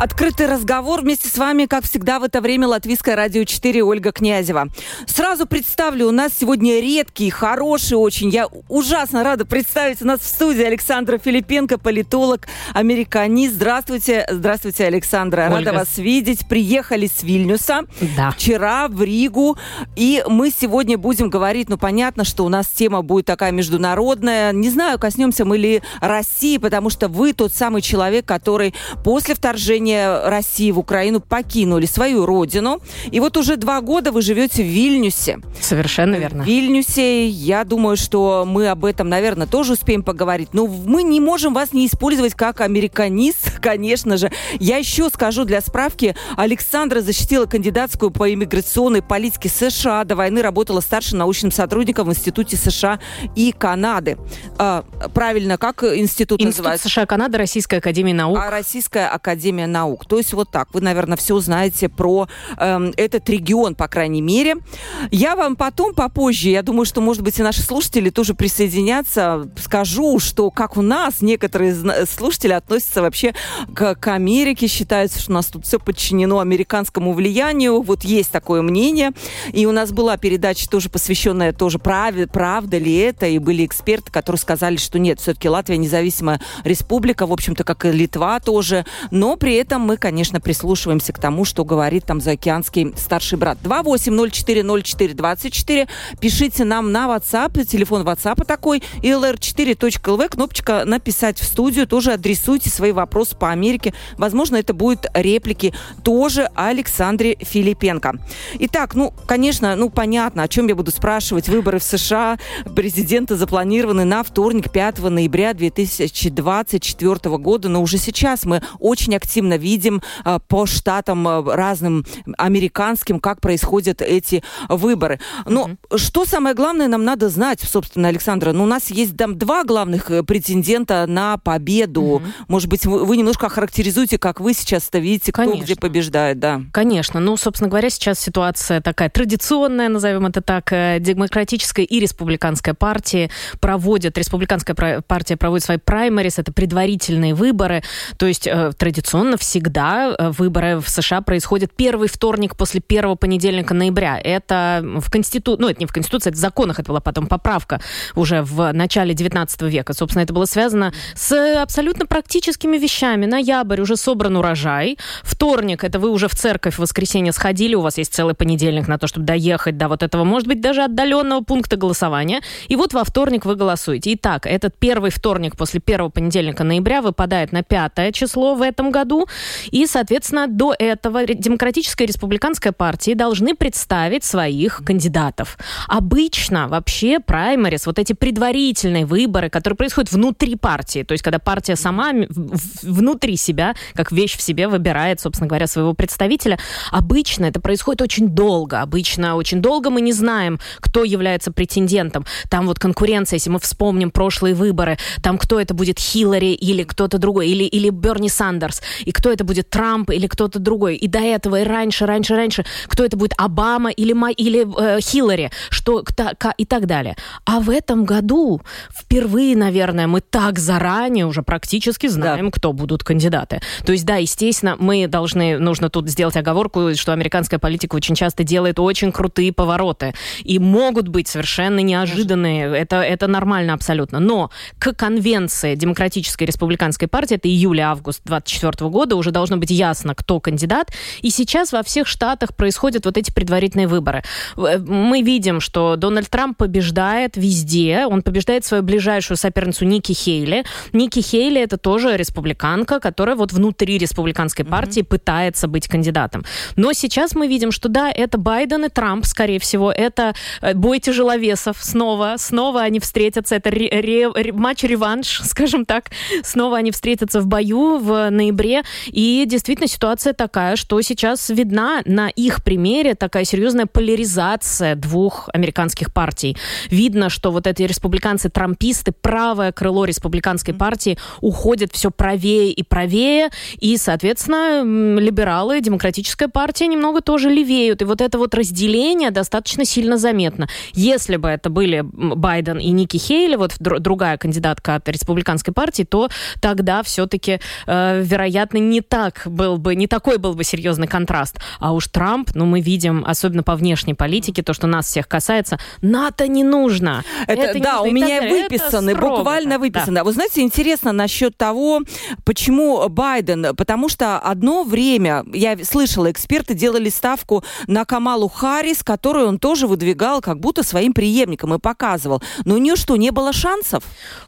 Открытый разговор вместе с вами, как всегда, в это время Латвийское радио 4 Ольга Князева. Сразу представлю, у нас сегодня редкий, хороший очень. Я ужасно рада представить у нас в студии Александра Филипенко, политолог, американист. Здравствуйте, здравствуйте, Александра. Ольга. Рада вас видеть. Приехали с Вильнюса да. вчера в Ригу. И мы сегодня будем говорить, ну, понятно, что у нас тема будет такая международная. Не знаю, коснемся мы ли России, потому что вы тот самый человек, который после вторжения вторжения России в Украину покинули свою родину. И вот уже два года вы живете в Вильнюсе. Совершенно верно. В Вильнюсе, я думаю, что мы об этом, наверное, тоже успеем поговорить. Но мы не можем вас не использовать как американист, конечно же. Я еще скажу для справки, Александра защитила кандидатскую по иммиграционной политике США. До войны работала старшим научным сотрудником в Институте США и Канады. А, правильно, как институт, институт называется? США Канада, Российская Академия Наук. А Российская Академия наук. То есть вот так. Вы, наверное, все знаете про э, этот регион, по крайней мере. Я вам потом, попозже, я думаю, что, может быть, и наши слушатели тоже присоединятся, скажу, что как у нас некоторые слушатели относятся вообще к, к Америке, считаются, что у нас тут все подчинено американскому влиянию. Вот есть такое мнение. И у нас была передача тоже посвященная тоже праве, правда ли это, и были эксперты, которые сказали, что нет, все-таки Латвия независимая республика, в общем-то, как и Литва тоже, но при этом мы, конечно, прислушиваемся к тому, что говорит там заокеанский старший брат. 28040424. Пишите нам на WhatsApp, телефон WhatsApp такой, lr4.lv, кнопочка «Написать в студию». Тоже адресуйте свои вопросы по Америке. Возможно, это будут реплики тоже Александре Филипенко. Итак, ну, конечно, ну, понятно, о чем я буду спрашивать. Выборы в США президента запланированы на вторник, 5 ноября 2024 года, но уже сейчас мы очень активно видим а, по штатам а, разным американским, как происходят эти выборы. Но mm-hmm. что самое главное нам надо знать, собственно, Александра? Ну, у нас есть там два главных э, претендента на победу. Mm-hmm. Может быть, вы, вы немножко охарактеризуете, как вы сейчас это видите, кто Конечно. где побеждает, да? Конечно. Ну, собственно говоря, сейчас ситуация такая традиционная, назовем это так, э, демократическая и республиканская партии проводят, республиканская партия проводит свои праймерис, это предварительные выборы, то есть э, традиционно всегда э, выборы в США происходят первый вторник после первого понедельника ноября. Это в Конституции, ну, это не в Конституции, это в законах, это была потом поправка уже в начале 19 века. Собственно, это было связано с абсолютно практическими вещами. Ноябрь, уже собран урожай. Вторник, это вы уже в церковь в воскресенье сходили, у вас есть целый понедельник на то, чтобы доехать до вот этого, может быть, даже отдаленного пункта голосования. И вот во вторник вы голосуете. Итак, этот первый вторник после первого понедельника ноября выпадает на пятое число в этом году. И, соответственно, до этого Демократическая и Республиканская партии должны представить своих кандидатов. Обычно вообще праймерис, вот эти предварительные выборы, которые происходят внутри партии, то есть когда партия сама внутри себя, как вещь в себе, выбирает, собственно говоря, своего представителя, обычно это происходит очень долго. Обычно очень долго мы не знаем, кто является претендентом. Там вот конкуренция, если мы вспомним прошлые выборы, там кто это будет, Хиллари или кто-то другой, или, или Берни Сандерс, и кто это будет Трамп или кто-то другой. И до этого, и раньше, раньше, раньше, кто это будет Обама или, или э, Хиллари, что, и так далее. А в этом году впервые, наверное, мы так заранее уже практически знаем, да. кто будут кандидаты. То есть, да, естественно, мы должны, нужно тут сделать оговорку, что американская политика очень часто делает очень крутые повороты. И могут быть совершенно неожиданные. Это, это нормально абсолютно. Но к конвенции Демократической и Республиканской партии, это июля-август 24 года, года уже должно быть ясно, кто кандидат. И сейчас во всех штатах происходят вот эти предварительные выборы. Э, мы видим, что Дональд Трамп побеждает везде. Он побеждает свою ближайшую соперницу Ники Хейли. Ники Хейли это тоже республиканка, которая вот внутри республиканской партии mm-hmm. пытается быть кандидатом. Но сейчас мы видим, что да, это Байден и Трамп, скорее всего, это э, бой тяжеловесов снова, снова они встретятся, это ре- ре- матч-реванш, скажем так, снова они встретятся в бою в ноябре. И действительно ситуация такая, что сейчас видна на их примере такая серьезная поляризация двух американских партий. Видно, что вот эти республиканцы-трамписты, правое крыло республиканской партии уходит все правее и правее, и, соответственно, либералы, демократическая партия немного тоже левеют. И вот это вот разделение достаточно сильно заметно. Если бы это были Байден и Ники Хейли, вот другая кандидатка от республиканской партии, то тогда все-таки, э, вероятно, не так был бы, не такой был бы серьезный контраст. А уж Трамп, ну, мы видим, особенно по внешней политике, то, что нас всех касается, НАТО не нужно. Это, это да, у меня выписаны, буквально выписаны. Да. Вы знаете, интересно насчет того, почему Байден, потому что одно время, я слышала, эксперты делали ставку на Камалу Харрис, которую он тоже выдвигал как будто своим преемником и показывал. Но у нее что, не было шансов?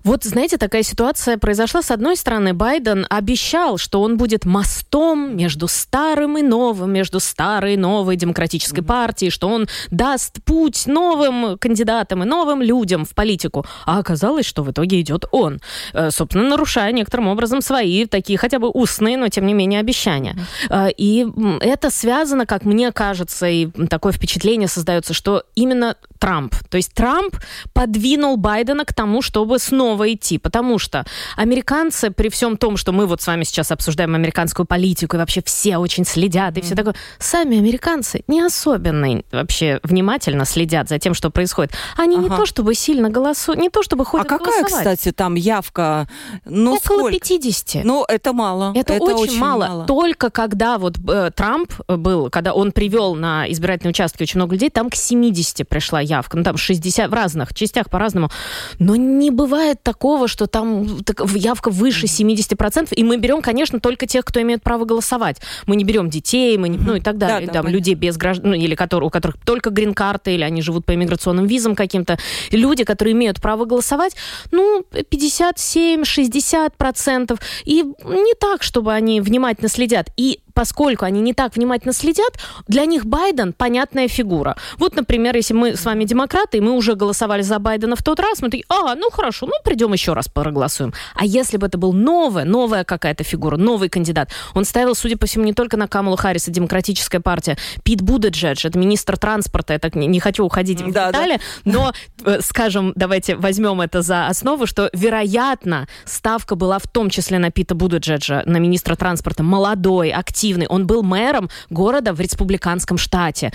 Вот, знаете, такая ситуация произошла. С одной стороны, Байден обещал, что он будет мостом между старым и новым, между старой и новой демократической mm-hmm. партией, что он даст путь новым кандидатам и новым людям в политику. А оказалось, что в итоге идет он, э, собственно, нарушая некоторым образом свои такие хотя бы устные, но тем не менее обещания. Mm-hmm. И это связано, как мне кажется, и такое впечатление создается, что именно Трамп. То есть Трамп подвинул Байдена к тому, чтобы снова идти, потому что американцы, при всем том, что мы вот с вами сейчас обсуждаем американскую политику, и вообще все очень следят, и mm. все такое, сами американцы не особенно вообще внимательно следят за тем, что происходит. Они ага. не то чтобы сильно голосуют, не то чтобы ходят А какая, голосовать. кстати, там явка? Ну, Около сколько? 50. Ну, это мало. Это, это очень, очень мало. мало. Только когда вот э, Трамп был, когда он привел на избирательные участки очень много людей, там к 70 пришла явка. Ну, там 60 в разных частях по-разному. Но не бывает такого, что там так, явка выше 70%. И мы берем, конечно, только тех, кто имеет право голосовать. Мы не берем детей, мы не, ну и так далее. Да, там, людей без граждан, ну, или которые, у которых только грин-карты, или они живут по иммиграционным визам каким-то. Люди, которые имеют право голосовать, ну, 57-60%. И не так, чтобы они внимательно следят. И поскольку они не так внимательно следят, для них Байден понятная фигура. Вот, например, если мы с вами демократы, и мы уже голосовали за Байдена в тот раз, мы такие, а, ну хорошо, ну придем еще раз проголосуем. А если бы это был новая, новая какая-то фигура, новый кандидат, он ставил, судя по всему, не только на Камалу Харриса, демократическая партия, Пит Будеджедж, это министр транспорта, я так не, не хочу уходить в да, детали, да. но, э, скажем, давайте возьмем это за основу, что, вероятно, ставка была в том числе на Пита Будеджеджа, на министра транспорта, молодой, активный, активный. Он был мэром города в республиканском штате.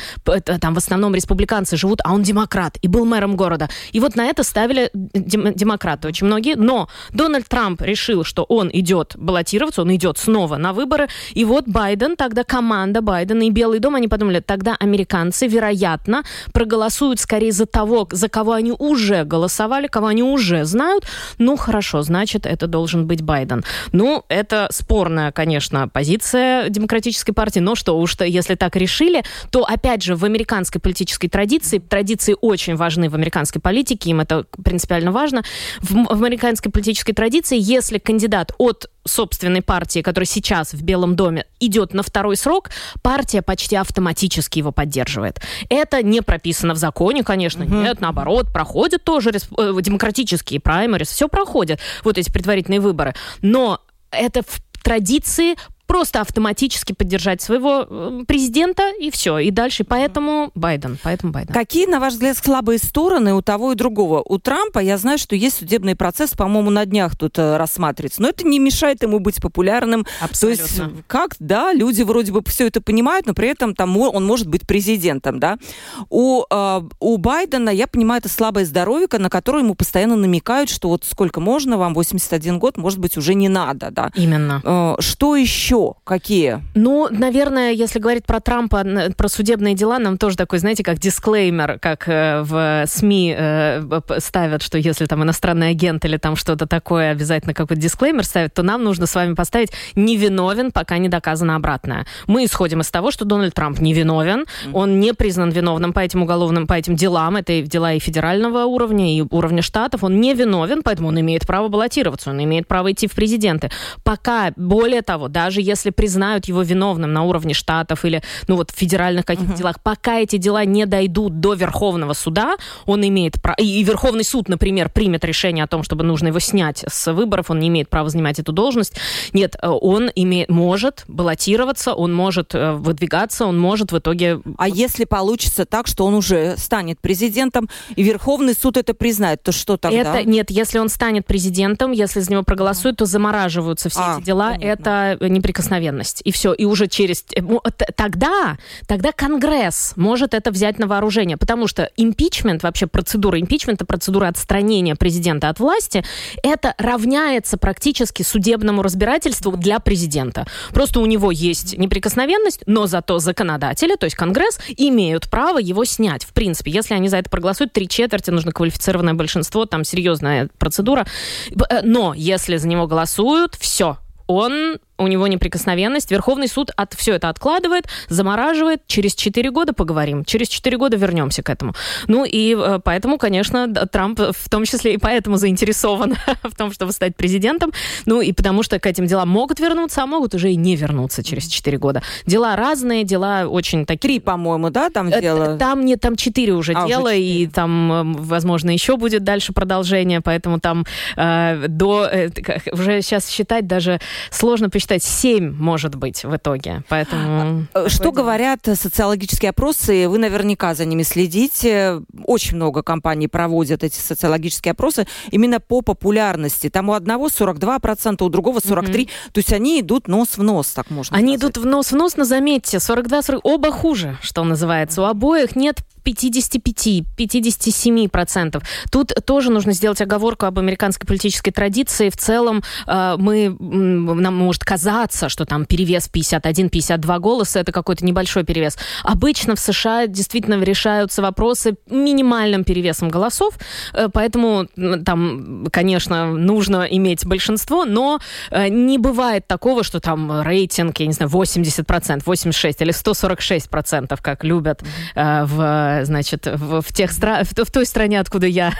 Там в основном республиканцы живут, а он демократ. И был мэром города. И вот на это ставили дем демократы очень многие. Но Дональд Трамп решил, что он идет баллотироваться, он идет снова на выборы. И вот Байден, тогда команда Байдена и Белый дом, они подумали, тогда американцы, вероятно, проголосуют скорее за того, за кого они уже голосовали, кого они уже знают. Ну, хорошо, значит, это должен быть Байден. Ну, это спорная, конечно, позиция демократической партии, но что уж, если так решили, то, опять же, в американской политической традиции, традиции очень важны в американской политике, им это принципиально важно, в, в американской политической традиции, если кандидат от собственной партии, который сейчас в Белом доме идет на второй срок, партия почти автоматически его поддерживает. Это не прописано в законе, конечно, угу. нет, наоборот, проходят тоже. Э, демократические праймерис, все проходит, вот эти предварительные выборы. Но это в традиции просто автоматически поддержать своего президента и все. И дальше. Поэтому Байден. Поэтому Байден. Какие, на ваш взгляд, слабые стороны у того и другого? У Трампа я знаю, что есть судебный процесс, по-моему, на днях тут э, рассматривается. Но это не мешает ему быть популярным. Абсолютно. То есть, как, да, люди вроде бы все это понимают, но при этом там он может быть президентом, да. У, э, у Байдена, я понимаю, это слабое здоровье, на которое ему постоянно намекают, что вот сколько можно, вам 81 год, может быть, уже не надо, да. Именно. Э, что еще? Еще какие? Ну, наверное, если говорить про Трампа, про судебные дела, нам тоже такой, знаете, как дисклеймер, как э, в СМИ э, ставят, что если там иностранный агент или там что-то такое, обязательно какой-то дисклеймер ставят, то нам нужно с вами поставить «невиновен, пока не доказано обратное». Мы исходим из того, что Дональд Трамп невиновен, он не признан виновным по этим уголовным, по этим делам, это дела и федерального уровня, и уровня штатов, он не виновен, поэтому он имеет право баллотироваться, он имеет право идти в президенты. Пока, более того, даже если признают его виновным на уровне штатов или, ну вот, федеральных каких-то угу. делах, пока эти дела не дойдут до Верховного суда, он имеет право, и Верховный суд, например, примет решение о том, чтобы нужно его снять с выборов, он не имеет права занимать эту должность. Нет, э, он имеет, может баллотироваться, он может э, выдвигаться, он может в итоге... А если получится так, что он уже станет президентом, и Верховный суд это признает, то что тогда? Это, нет, если он станет президентом, если за него проголосуют, то замораживаются все а, эти дела. Понятно. Это неприкосновенность. И все. И уже через... Тогда, тогда Конгресс может это взять на вооружение. Потому что импичмент, вообще процедура импичмента, процедура отстранения президента от власти, это равняется практически судебному разбирательству для президента. Просто у него есть неприкосновенность, но зато законодатели, то есть Конгресс, имеют право его снять. В принципе, если они за это проголосуют, три четверти, нужно квалифицированное большинство, там серьезная процедура. Э, но если за него голосуют, все, он у него неприкосновенность. Верховный суд от, все это откладывает, замораживает. Через 4 года поговорим. Через 4 года вернемся к этому. Ну и э, поэтому, конечно, Трамп в том числе и поэтому заинтересован в том, чтобы стать президентом. Ну и потому что к этим делам могут вернуться, а могут уже и не вернуться через 4 года. Дела разные, дела очень такие... Три, по-моему, да, там э, дело? Там не, там четыре уже а, дела, уже 4. и там, эм, возможно, еще будет дальше продолжение, поэтому там э, до... Э, уже сейчас считать даже сложно посчитать считать, 7 может быть в итоге. Поэтому... А, что говорят социологические опросы? Вы наверняка за ними следите. Очень много компаний проводят эти социологические опросы именно по популярности. Там у одного 42%, у другого 43%. Mm-hmm. То есть они идут нос в нос, так можно Они сказать. идут в нос в нос, но заметьте, 42-40, оба хуже, что называется. У обоих нет 55-57%. Тут тоже нужно сделать оговорку об американской политической традиции. В целом э, мы, нам может казаться, что там перевес 51-52 голоса, это какой-то небольшой перевес. Обычно в США действительно решаются вопросы минимальным перевесом голосов, э, поэтому там, конечно, нужно иметь большинство, но э, не бывает такого, что там рейтинг, я не знаю, 80%, 86 или 146%, как любят в значит, в, в, тех стра... в, в той стране, откуда я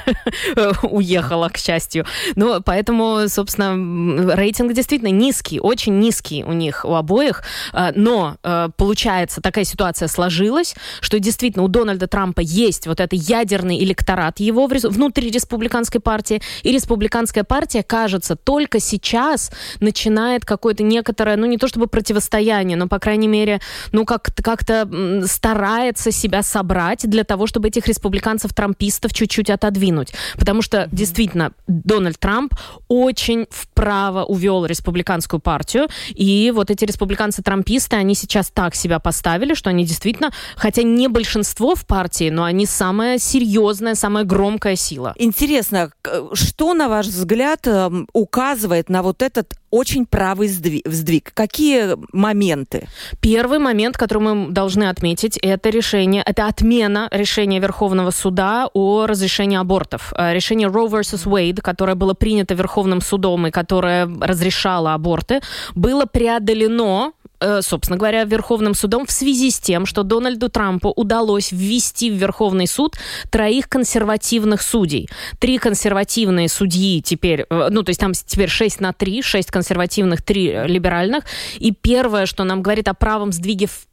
уехала, к счастью. Ну, поэтому, собственно, рейтинг действительно низкий, очень низкий у них, у обоих. А, но, э, получается, такая ситуация сложилась, что действительно у Дональда Трампа есть вот этот ядерный электорат его внутри республиканской партии, и республиканская партия, кажется, только сейчас начинает какое-то некоторое, ну, не то чтобы противостояние, но, по крайней мере, ну, как-то как старается себя собрать для того, чтобы этих республиканцев-трампистов чуть-чуть отодвинуть. Потому что, mm-hmm. действительно, Дональд Трамп очень вправо увел республиканскую партию, и вот эти республиканцы-трамписты, они сейчас так себя поставили, что они действительно, хотя не большинство в партии, но они самая серьезная, самая громкая сила. Интересно, что, на ваш взгляд, эм, указывает на вот этот очень правый сдвиг. Какие моменты? Первый момент, который мы должны отметить, это решение, это отмена решения Верховного суда о разрешении абортов. Э, решение Roe vs. Wade, которое было принято Верховным судом и которое разрешало аборты, было преодолено собственно говоря, Верховным судом в связи с тем, что Дональду Трампу удалось ввести в Верховный суд троих консервативных судей. Три консервативные судьи теперь, э, ну, то есть там теперь 6 на 3, 6 консервативных, 3 либеральных. И первое, что нам говорит о правом сдвиге в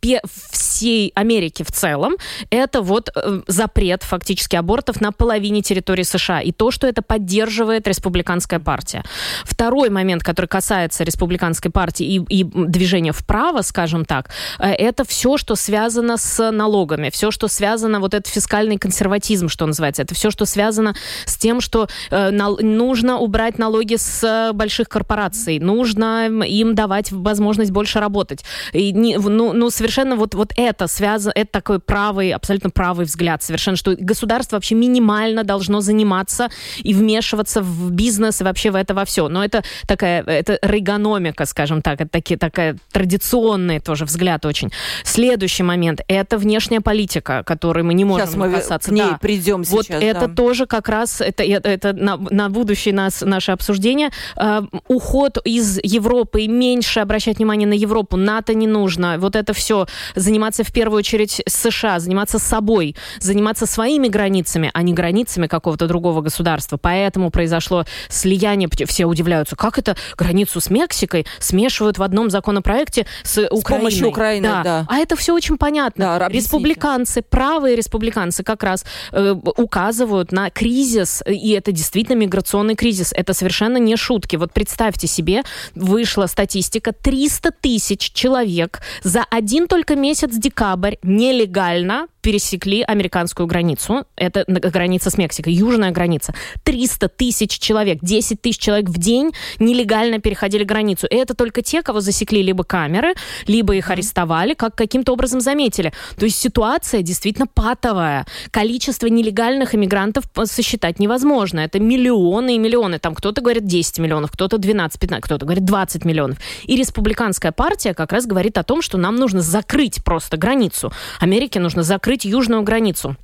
всей Америке в целом, это вот э, запрет фактически абортов на половине территории США. И то, что это поддерживает республиканская партия. Второй момент, который касается республиканской партии и, и движения в право, скажем так, э, это все, что связано с налогами, все, что связано, вот этот фискальный консерватизм, что называется, это все, что связано с тем, что э, нужно убрать налоги с больших корпораций, нужно им давать возможность больше работать. И не, ну, ну, совершенно вот, вот это связано, это такой правый, абсолютно правый взгляд, совершенно, что государство вообще минимально должно заниматься и вмешиваться в бизнес и вообще в это во все. Но это такая, это рейгономика, скажем так, это таки, такая традиционная традиционный тоже взгляд очень. Следующий момент – это внешняя политика, которой мы не можем сейчас мы касаться. к ней да. придем Вот сейчас. это да. тоже как раз, это, это, это на, на будущее нас, наше обсуждение. Э, уход из Европы, меньше обращать внимание на Европу, НАТО не нужно. Вот это все. Заниматься в первую очередь США, заниматься собой, заниматься своими границами, а не границами какого-то другого государства. Поэтому произошло слияние. Все удивляются, как это границу с Мексикой смешивают в одном законопроекте с Украиной. помощью Украины, да. А это все очень понятно. Да. Республиканцы, правые республиканцы как раз э, указывают на кризис, и это действительно миграционный кризис. Это совершенно не шутки. Вот представьте себе, вышла статистика, 300 тысяч человек за один только месяц декабрь нелегально пересекли американскую границу. Это граница с Мексикой, южная граница. 300 тысяч человек, 10 тысяч человек в день нелегально переходили границу. И это только те, кого засекли либо камеры, либо их арестовали, как каким-то образом заметили. То есть ситуация действительно патовая. Количество нелегальных иммигрантов сосчитать невозможно. Это миллионы и миллионы. Там кто-то говорит 10 миллионов, кто-то 12, 15, кто-то говорит 20 миллионов. И республиканская партия как раз говорит о том, что нам нужно закрыть просто границу. Америке нужно закрыть южную границу.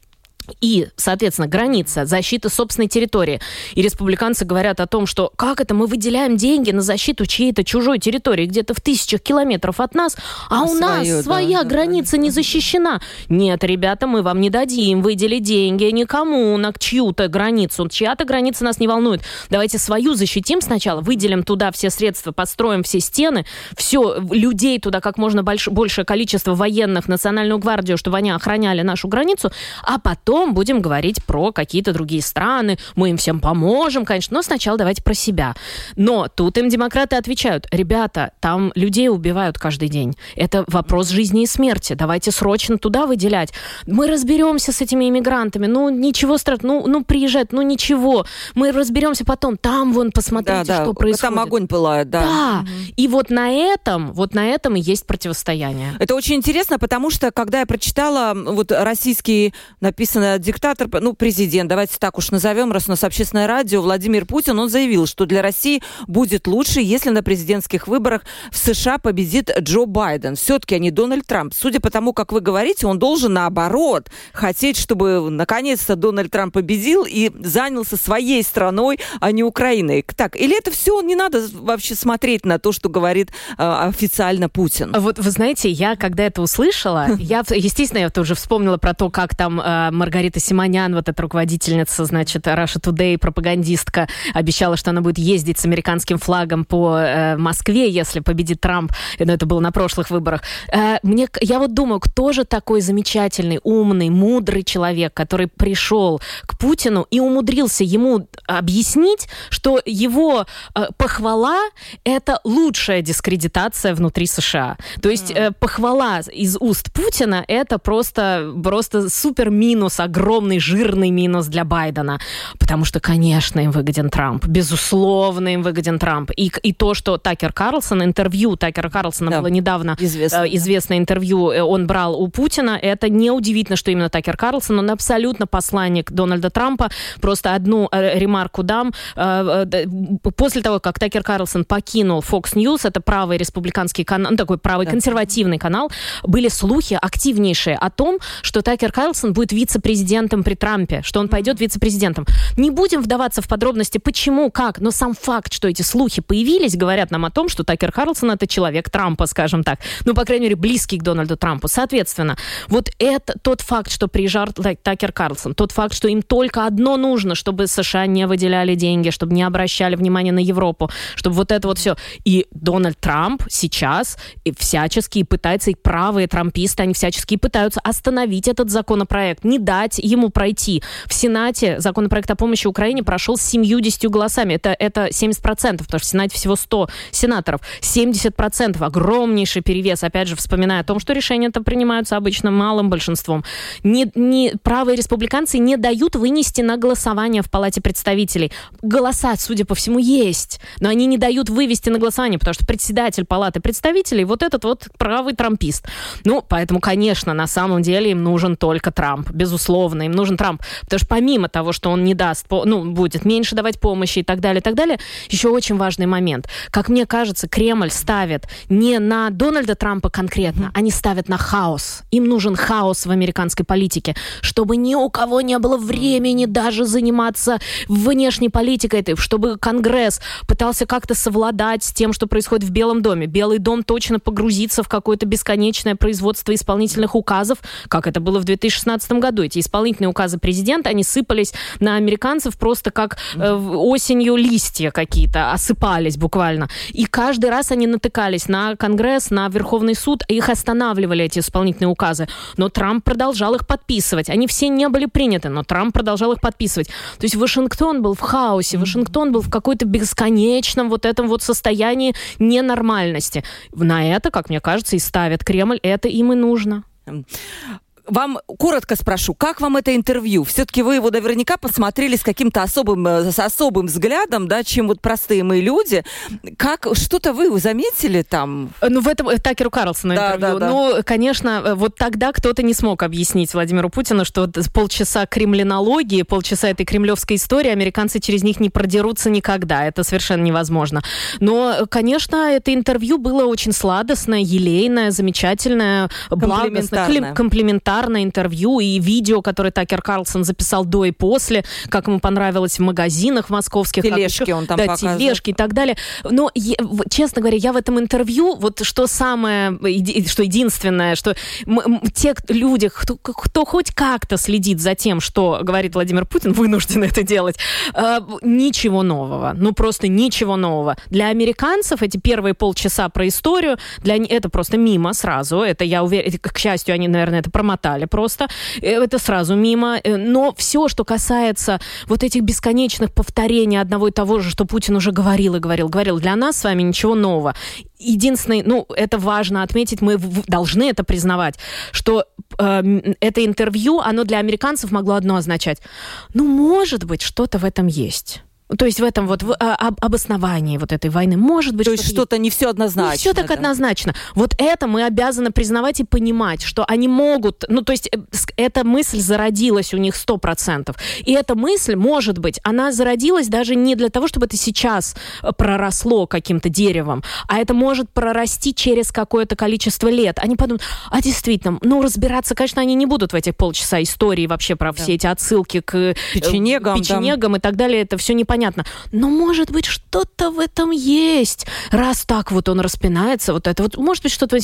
И, соответственно, граница, защита собственной территории. И республиканцы говорят о том, что как это мы выделяем деньги на защиту чьей-то чужой территории где-то в тысячах километров от нас, а, А у нас свою, да, своя да, граница да. не защищена. Нет, ребята, мы вам не дадим выделить деньги никому на чью-то границу. Чья-то граница нас не волнует. Давайте свою защитим сначала, выделим туда все средства, построим все стены, все, людей туда как можно больш- большее количество военных, национальную гвардию, чтобы они охраняли нашу границу, а потом будем говорить про какие-то другие страны, мы им всем поможем, конечно, но сначала давайте про себя. Но тут им демократы отвечают, ребята, там людей убивают каждый день. Это вопрос жизни и смерти. Давайте срочно туда выделять. Мы разберемся с этими иммигрантами. Ну, ничего страшного. Ну, ну приезжать, ну, ничего. Мы разберемся потом. Там, вон, посмотрите, да, да. что происходит. Там огонь пылает, да. Да. И вот на этом, вот на этом и есть противостояние. Это очень интересно, потому что, когда я прочитала вот российский, написано диктатор, ну, президент, давайте так уж назовем, раз у нас общественное радио, Владимир Путин, он заявил, что для России будет лучше, если на президентских выборах в США победит Джо Байден. Все-таки, а не Дональд Трамп. Судя по тому, как вы говорите, он должен, наоборот, хотеть, чтобы наконец-то Дональд Трамп победил и занялся своей страной, а не Украиной. Так, или это все, не надо вообще смотреть на то, что говорит э, официально Путин? Вот вы знаете, я когда это услышала, я, естественно, я тоже вспомнила про то, как там э, Маргарита Симонян, вот эта руководительница, значит, Russia Today, пропагандистка, обещала, что она будет ездить с американским флагом по э, Москве, если победит Трамп. Но это было на прошлых выборах. Э, мне, я вот думаю, кто же такой замечательный, умный, мудрый человек, который пришел к Путину и умудрился ему объяснить, что его э, похвала это лучшая дискредитация внутри США. То есть э, похвала из уст Путина это просто, просто супер минус, огромный жирный минус для Байдена. Потому что, конечно, им выгоден Трамп. Безусловно, им выгоден Трамп. И, и то, что Такер Карлсон, интервью Такера Карлсона Да. было недавно Известно, э, известное интервью э, он брал у Путина. Это неудивительно, что именно Такер Карлсон. Он абсолютно посланник Дональда Трампа. Просто одну э, ремарку дам. После того, как Такер Карлсон покинул Fox News, это правый республиканский канал, ну, такой правый Да. консервативный канал, были слухи активнейшие о том, что Такер Карлсон будет вице-президентом при Трампе, что он пойдет вице-президентом. Не будем вдаваться в подробности, почему, как, но сам факт, что эти слухи появились, говорят нам о том, что Такер Карлсон это человек Трампа, скажем так. Ну, по крайней мере, близкий к Дональду Трампу. Соответственно, вот это тот факт, что приезжал Та- Такер Карлсон, тот факт, что им только одно нужно, чтобы США не выделяли деньги, чтобы не обращали внимания на Европу, чтобы вот это вот все. И Дональд Трамп сейчас всячески пытается, и правые трамписты, они всячески пытаются остановить этот законопроект, не дать ему пройти. В Сенате законопроект о помощи Украине прошел с 70 голосами. Это, это 70%, потому что в Сенате всего 100 сенаторов. 70% огромнейший перевес. Опять же, вспоминая о том, что решения-то принимаются обычно малым большинством. Не, не, правые республиканцы не дают вынести на голосование в Палате представителей. Голоса, судя по всему, есть, но они не дают вывести на голосование, потому что председатель Палаты представителей вот этот вот правый трампист. Ну, поэтому, конечно, на самом деле им нужен только Трамп, безусловно. Безусловно, им нужен Трамп. Потому что помимо того, что он не даст, ну, будет меньше давать помощи и так далее, и так далее, еще очень важный момент. Как мне кажется, Кремль ставит не на Дональда Трампа конкретно, mm-hmm. они ставят на хаос. Им нужен хаос в американской политике, чтобы ни у кого не было времени даже заниматься внешней политикой, чтобы Конгресс пытался как-то совладать с тем, что происходит в Белом доме. Белый дом точно погрузится в какое-то бесконечное производство исполнительных указов, как это было в 2016 году. Эти исполнительные указы президента, они сыпались на американцев просто как э, осенью листья какие-то, осыпались буквально. И каждый раз они натыкались на Конгресс, на Верховный суд, их останавливали эти исполнительные указы. Но Трамп продолжал их подписывать. Они все не были приняты, но Трамп продолжал их подписывать. То есть Вашингтон был в хаосе, Вашингтон был в какой-то бесконечном вот этом вот состоянии ненормальности. На это, как мне кажется, и ставят Кремль. Это им и нужно вам коротко спрошу, как вам это интервью? Все-таки вы его наверняка посмотрели с каким-то особым, э, с особым взглядом, да, чем вот простые мы люди. Как, что-то вы заметили там? Ну, в этом э, Такеру Карлсону да, интервью. Да, да. Ну, конечно, э, вот тогда кто-то не смог объяснить Владимиру Путину, что полчаса кремлинологии, полчаса этой кремлевской истории, американцы через них не продерутся никогда. Это совершенно невозможно. Но, конечно, это интервью было очень сладостное, елейное, замечательное, благостное, комплиментарное комментарное интервью и видео, которое Такер Карлсон записал до и после, как ему понравилось в магазинах московских. Тележки еще, он там да, показывал. тележки и так далее. Но, честно говоря, я в этом интервью, вот что самое, что единственное, что те люди, кто, кто хоть как-то следит за тем, что говорит Владимир Путин, вынуждены это делать, э, ничего нового. Ну, просто ничего нового. Для американцев эти первые полчаса про историю, для это просто мимо сразу. Это, я уверена, к счастью, они, наверное, это промотали промотали просто. Э, это сразу мимо. Э, но все, что касается вот этих бесконечных повторений одного и того же, что Путин уже говорил и говорил, говорил, для нас с вами ничего нового. Единственное, ну, это важно отметить, мы должны это признавать, что э, это интервью, оно для американцев могло одно означать. Ну, может быть, что-то в этом есть. То есть в этом вот в, а, об, обосновании вот этой войны может быть. То есть что-то не все однозначно. Не все так да? однозначно. Вот это мы обязаны признавать и понимать, что они могут. Ну то есть э, эта мысль зародилась у них сто процентов, и эта мысль может быть, она зародилась даже не для того, чтобы это сейчас э, проросло каким-то деревом, а это может прорасти через какое-то количество лет. Они подумают, а действительно, ну разбираться, конечно, они не будут в этих полчаса истории вообще про да. все эти отсылки к э, печенегам, печенегам да. и так далее. Это все непонятно понятно. Но, может быть, что-то в этом есть. Раз так вот он распинается, вот это вот, может быть, что-то...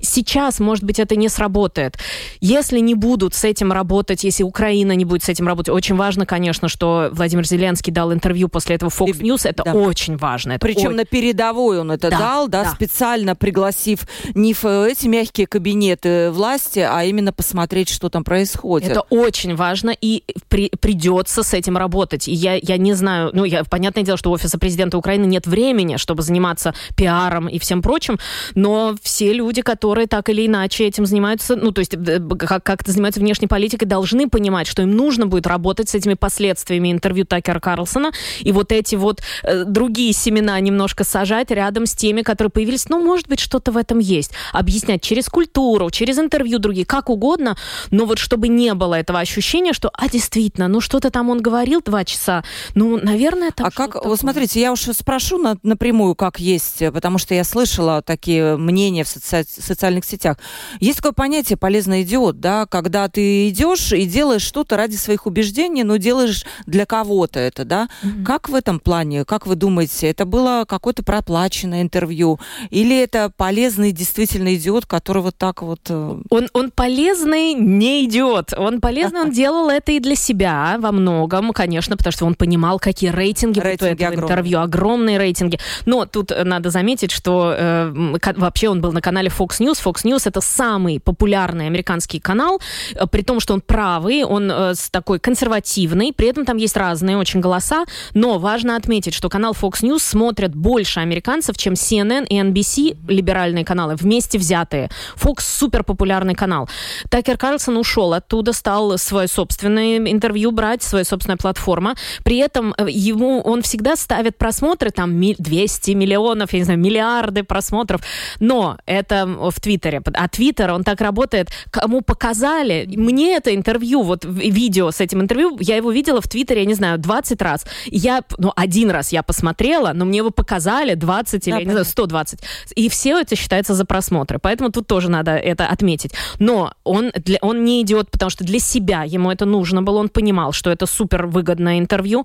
Сейчас, может быть, это не сработает. Если не будут с этим работать, если Украина не будет с этим работать, очень важно, конечно, что Владимир Зеленский дал интервью после этого Fox News, это да. очень важно. Это Причем ой... на передовой он это да, дал, да, да, специально пригласив не в эти мягкие кабинеты власти, а именно посмотреть, что там происходит. Это очень важно, и при, придется с этим работать. И я, я не знаю, ну, ну, я, понятное дело, что у офиса президента Украины нет времени, чтобы заниматься пиаром и всем прочим, но все люди, которые так или иначе этим занимаются, ну, то есть э, как- как-то занимаются внешней политикой, должны понимать, что им нужно будет работать с этими последствиями интервью Такера Карлсона и вот эти вот э, другие семена немножко сажать рядом с теми, которые появились. Ну, может быть, что-то в этом есть. Объяснять через культуру, через интервью другие, как угодно, но вот чтобы не было этого ощущения, что, а, действительно, ну, что-то там он говорил два часа, ну, наверное, наверное, там А как, вот смотрите, я уж спрошу на, напрямую, как есть, потому что я слышала такие мнения в соци социальных сетях. Есть такое понятие «полезный идиот», да, когда ты идешь и делаешь что-то ради своих убеждений, но делаешь для кого-то это, да. Mm-hmm. Как в этом плане, как вы думаете, это было какое-то проплаченное интервью или это полезный действительно идиот, который вот так вот... Э, он, он полезный не идиот. Он полезный, он делал это и для себя во многом, конечно, потому что он понимал, какие рейтинги, рейтинги этого огромные. интервью, огромные рейтинги. Но тут э, надо заметить, что э, вообще он был на канале Fox News. Fox News это самый популярный американский канал, э, при том, что он правый, он э, такой консервативный, при этом там есть разные очень голоса, но важно отметить, что канал Fox News смотрят больше американцев, чем CNN и NBC, либеральные каналы, вместе взятые. Fox супер популярный канал. Такер Карлсон ушел оттуда, стал свое собственное интервью брать, своя собственная платформа. При этом э, ему он всегда ставит просмотры, там 200 миллионов, я не знаю, миллиарды просмотров, но это в Твиттере. А Твиттер, он так работает, кому показали, мне это интервью, вот видео с этим интервью, я его видела в Твиттере, я не знаю, 20 раз. Я, ну, один раз я посмотрела, но мне его показали 20 или, да, я не знаю, 120. И все это считается за просмотры. Поэтому тут тоже надо это отметить. Но он, для, он не идет, потому что для себя ему это нужно было, он понимал, что это супер выгодное интервью.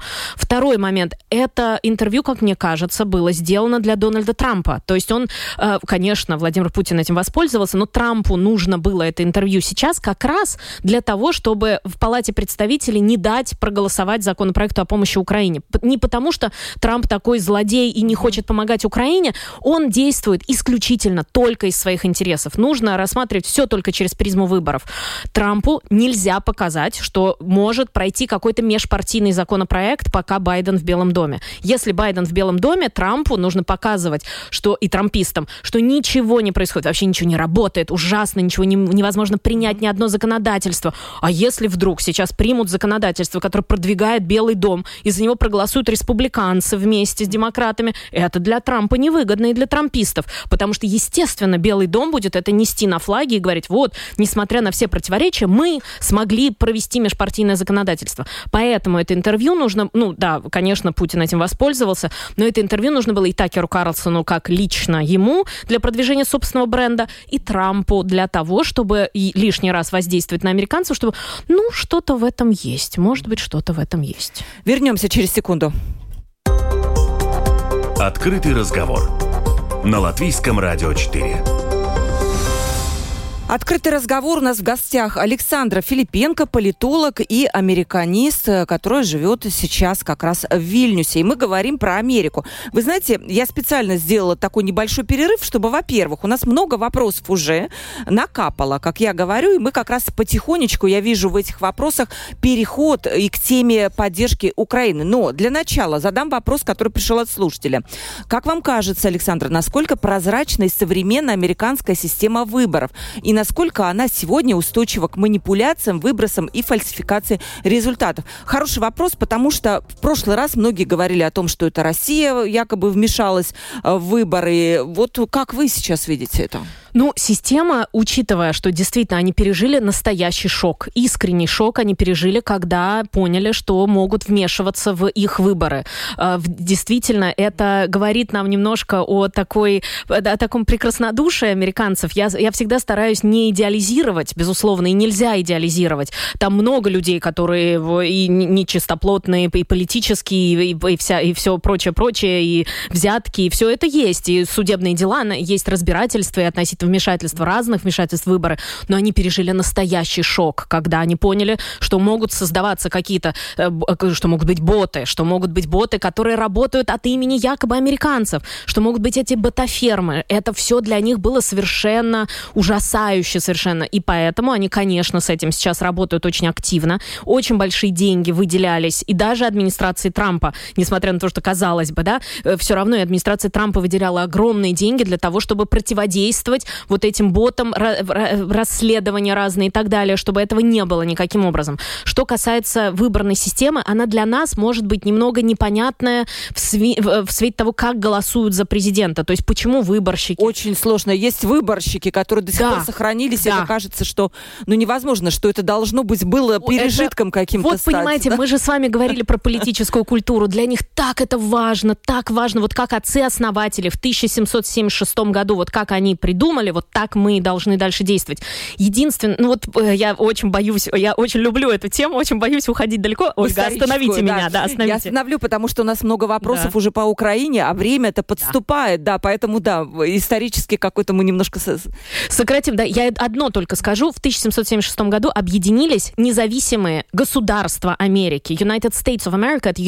Второй момент. Это интервью, как мне кажется, было сделано для Дональда Трампа. То есть он, э, конечно, Владимир Путин этим воспользовался, но Трампу нужно было это интервью сейчас как раз для того, чтобы в Палате представителей не дать проголосовать законопроекту о помощи Украине. Не потому, что Трамп такой злодей и не хочет помогать Украине, он действует исключительно только из своих интересов. Нужно рассматривать все только через призму выборов. Трампу нельзя показать, что может пройти какой-то межпартийный законопроект, пока Байден в Белом доме. Если Байден в Белом доме, Трампу нужно показывать, что и трампистам, что ничего не происходит, вообще ничего не работает, ужасно, ничего не, невозможно принять ни одно законодательство. А если вдруг сейчас примут законодательство, которое продвигает Белый дом, и за него проголосуют республиканцы вместе с демократами, это для Трампа невыгодно и для трампистов, потому что, естественно, Белый дом будет это нести на флаге и говорить, вот, несмотря на все противоречия, мы смогли провести межпартийное законодательство. Поэтому это интервью нужно, ну да, конечно, Путин этим воспользовался, но это интервью нужно было и Такеру Карлсону как лично ему для продвижения собственного бренда, и Трампу для того, чтобы лишний раз воздействовать на американцев, чтобы, ну, что-то в этом есть, может быть, что-то в этом есть. Вернемся через секунду. Открытый разговор на Латвийском радио 4. Открытый разговор у нас в гостях Александра Филипенко, политолог и американист, который живет сейчас как раз в Вильнюсе. И мы говорим про Америку. Вы знаете, я специально сделала такой небольшой перерыв, чтобы, во-первых, у нас много вопросов уже накапало, как я говорю, и мы как раз потихонечку, я вижу в этих вопросах переход и к теме поддержки Украины. Но для начала задам вопрос, который пришел от слушателя. Как вам кажется, Александр, насколько прозрачна и современная американская система выборов? И насколько она сегодня устойчива к манипуляциям, выбросам и фальсификации результатов? Хороший вопрос, потому что в прошлый раз многие говорили о том, что это Россия якобы вмешалась э, в выборы. Вот как вы сейчас видите это? Ну, система, учитывая, что действительно они пережили настоящий шок, искренний шок они пережили, когда поняли, что могут вмешиваться в их выборы. Э, действительно, это говорит нам немножко о такой, о таком прекраснодушии американцев. Я, я всегда стараюсь не идеализировать, безусловно, и нельзя идеализировать. Там много людей, которые и нечистоплотные, и политические, и, и, вся, и все прочее-прочее, и взятки, и все это есть. И судебные дела, есть разбирательства и относительно вмешательства, разных вмешательств выборы, но они пережили настоящий шок, когда они поняли, что могут создаваться какие-то, э, э, что могут быть боты, что могут быть боты, которые работают от имени якобы американцев, что могут быть эти ботафермы. Это все для них было совершенно ужасающе совершенно. И поэтому они, конечно, с этим сейчас работают очень активно. Очень большие деньги выделялись. И даже администрации Трампа, несмотря на то, что казалось бы, да, э, все равно и администрация Трампа выделяла огромные деньги для того, чтобы противодействовать вот этим ботам, расследования разные и так далее, чтобы этого не было никаким образом. Что касается выборной системы, она для нас может быть немного непонятная в, сви- в свете того, как голосуют за президента. То есть почему выборщики... Очень сложно. Есть выборщики, которые до сих да. пор сохранились, да. и это кажется, что ну невозможно, что это должно быть было пережитком это... каким-то Вот стать, понимаете, да? мы же с вами говорили про политическую культуру. Для них так это важно, так важно. Вот как отцы-основатели в 1776 году, вот как они придумали придумали, вот так мы должны дальше действовать. Единственное, ну вот э, я очень боюсь, я очень люблю эту тему, очень боюсь уходить далеко. Ольга, остановите да. меня, да, остановите. Я остановлю, потому что у нас много вопросов да. уже по Украине, а время-то подступает, да. да, поэтому, да, исторически какой-то мы немножко... Сократим, да, я одно только скажу. В 1776 году объединились независимые государства Америки. United States of America — это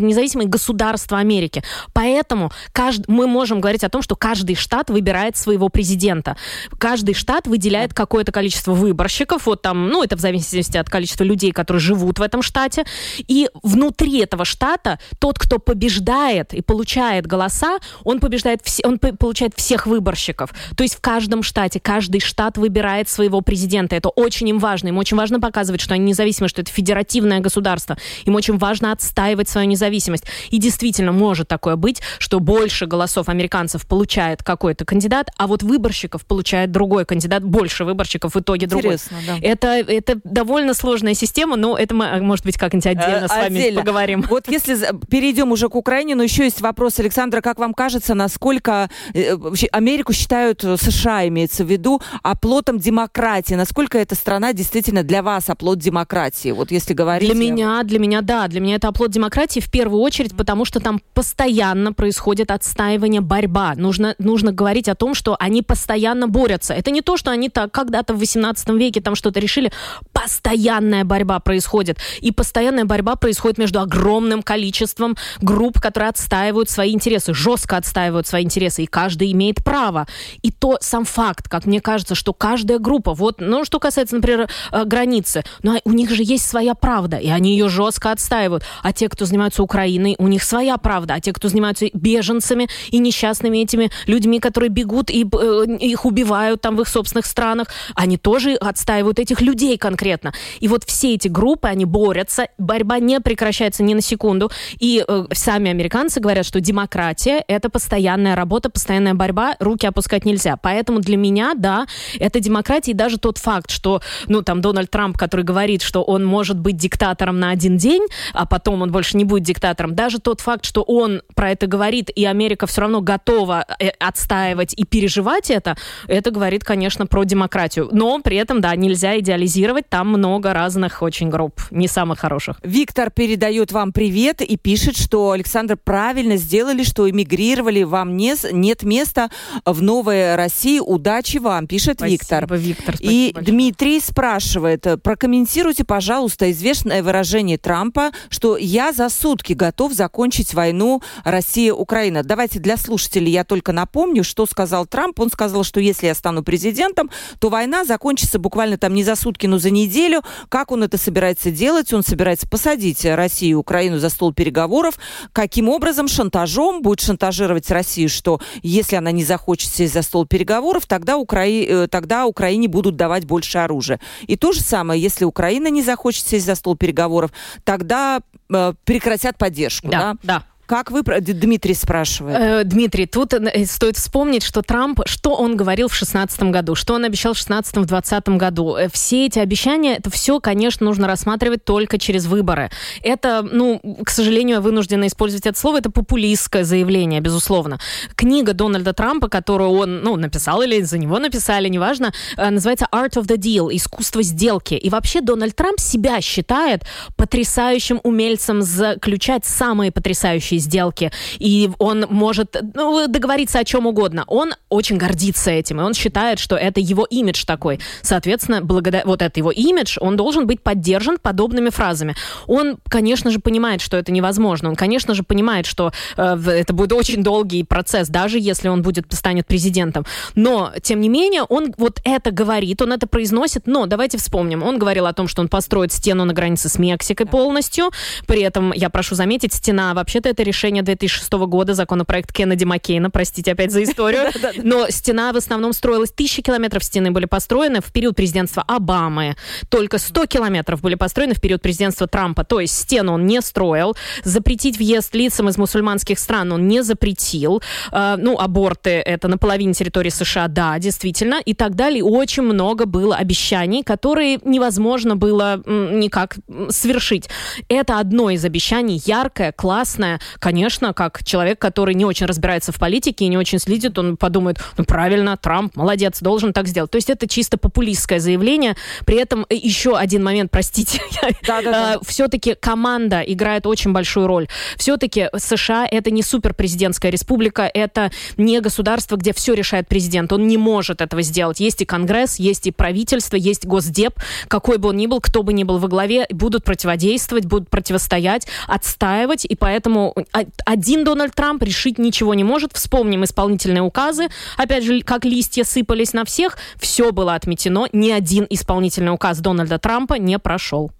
независимые государства Америки. Поэтому кажд... мы можем говорить о том, что каждый штат выбирает своего президента президента. Каждый штат выделяет какое-то количество выборщиков, вот там, ну, это в зависимости от количества людей, которые живут в этом штате, и внутри этого штата тот, кто побеждает и получает голоса, он побеждает, все, он получает всех выборщиков. То есть в каждом штате, каждый штат выбирает своего президента. Это очень им важно. Им очень важно показывать, что они независимы, что это федеративное государство. Им очень важно отстаивать свою независимость. И действительно может такое быть, что больше голосов американцев получает какой-то кандидат, а вот выборщиков получает другой кандидат, больше выборщиков в итоге Интересно, другой. Да. Это, это довольно сложная система, но это мы, может быть, как-нибудь отдельно э, с вами отдельно. поговорим. Вот если перейдем уже к Украине, но еще есть вопрос, Александра, как вам кажется, насколько э, Америку считают э, США, имеется в виду, оплотом демократии? Насколько эта страна действительно для вас оплот демократии? Вот если говорить... Для меня, для меня, да, для меня это оплот демократии в первую очередь, потому что там постоянно происходит отстаивание, борьба. Нужно, нужно говорить о том, что они постоянно борются. Это не то, что они так когда-то в 18 веке там что-то решили. Постоянная борьба происходит. И постоянная борьба происходит между огромным количеством групп, которые отстаивают свои интересы, жестко отстаивают свои интересы, и каждый имеет право. И то сам факт, как мне кажется, что каждая группа, вот, ну, что касается, например, э, границы, ну, у них же есть своя правда, и они ее жестко отстаивают. А те, кто занимаются Украиной, у них своя правда. А те, кто занимаются беженцами и несчастными этими людьми, которые бегут и э, их убивают там в их собственных странах, они тоже отстаивают этих людей конкретно. И вот все эти группы, они борются, борьба не прекращается ни на секунду. И э, сами американцы говорят, что демократия — это постоянная работа, постоянная борьба, руки опускать нельзя. Поэтому для меня, да, это демократия, и даже тот факт, что, ну, там, Дональд Трамп, который говорит, что он может быть диктатором на один день, а потом он больше не будет диктатором, даже тот факт, что он про это говорит, и Америка все равно готова э, отстаивать и переживать это, это говорит, конечно, про демократию. Но при этом, да, нельзя идеализировать, там много разных очень групп, не самых хороших. Виктор передает вам привет и пишет, что Александр правильно сделали, что эмигрировали, вам не, нет места в новой России. Удачи вам, пишет спасибо, Виктор. Виктор и большое. Дмитрий спрашивает, прокомментируйте, пожалуйста, известное выражение Трампа, что я за сутки готов закончить войну Россия-Украина. Давайте для слушателей я только напомню, что сказал Трамп. Он сказал, что если я стану президентом, то война закончится буквально там не за сутки, но за неделю. Как он это собирается делать? Он собирается посадить Россию и Украину за стол переговоров. Каким образом? Шантажом. Будет шантажировать Россию, что если она не захочет сесть за стол переговоров, тогда, Укра... Э, тогда Украине будут давать больше оружия. И то же самое, если Украина не захочет сесть за стол переговоров, тогда э, прекратят поддержку. Да, да. да. Как вы, Дмитрий спрашивает? Э, Дмитрий, тут э, стоит вспомнить, что Трамп, что он говорил в 2016 году, что он обещал в 2016-2020 году. Э, все эти обещания, это все, конечно, нужно рассматривать только через выборы. Это, ну, к сожалению, вынуждена использовать это слово, это популистское заявление, безусловно. Книга Дональда Трампа, которую он, ну, написал или за него написали, неважно, называется Art of the Deal, искусство сделки. И вообще Дональд Трамп себя считает потрясающим умельцем заключать самые потрясающие предыдущей сделки, и он может ну, договориться о чем угодно. Он очень гордится этим, и он считает, что это его имидж такой. Соответственно, благодаря вот это его имидж, он должен быть поддержан подобными фразами. Он, конечно же, понимает, что это невозможно. Он, конечно же, понимает, что э, это будет очень долгий процесс, даже если он будет станет президентом. Но, тем не менее, он вот это говорит, он это произносит. Но давайте вспомним, он говорил о том, что он построит стену на границе с Мексикой полностью. При этом, я прошу заметить, стена вообще-то это решение 2006 года, законопроект Кеннеди Маккейна, простите опять за историю. Но стена в основном строилась, тысячи километров стены были построены в период президентства Обамы. Только 100 километров были построены в период президентства Трампа. То есть стену он не строил. Запретить въезд лицам из мусульманских стран он не запретил. А, ну, аборты это на половине территории США, да, действительно. И так далее. Очень много было обещаний, которые невозможно было никак свершить. Это одно из обещаний, яркое, классное, конечно, как человек, который не очень разбирается в политике и не очень следит, он подумает, ну правильно, Трамп, молодец, должен так сделать. То есть это чисто популистское заявление. При этом еще один момент, простите, а, все-таки команда играет очень большую роль. Все-таки США это не суперпрезидентская республика, это не государство, где все решает президент. Он не может этого сделать. Есть и Конгресс, есть и правительство, есть Госдеп, какой бы он ни был, кто бы ни был во главе, будут противодействовать, будут противостоять, отстаивать, и поэтому один Дональд Трамп решить ничего не может. Вспомним исполнительные указы. Опять же, как листья сыпались на всех, все было отметено. Ни один исполнительный указ Дональда Трампа не прошел.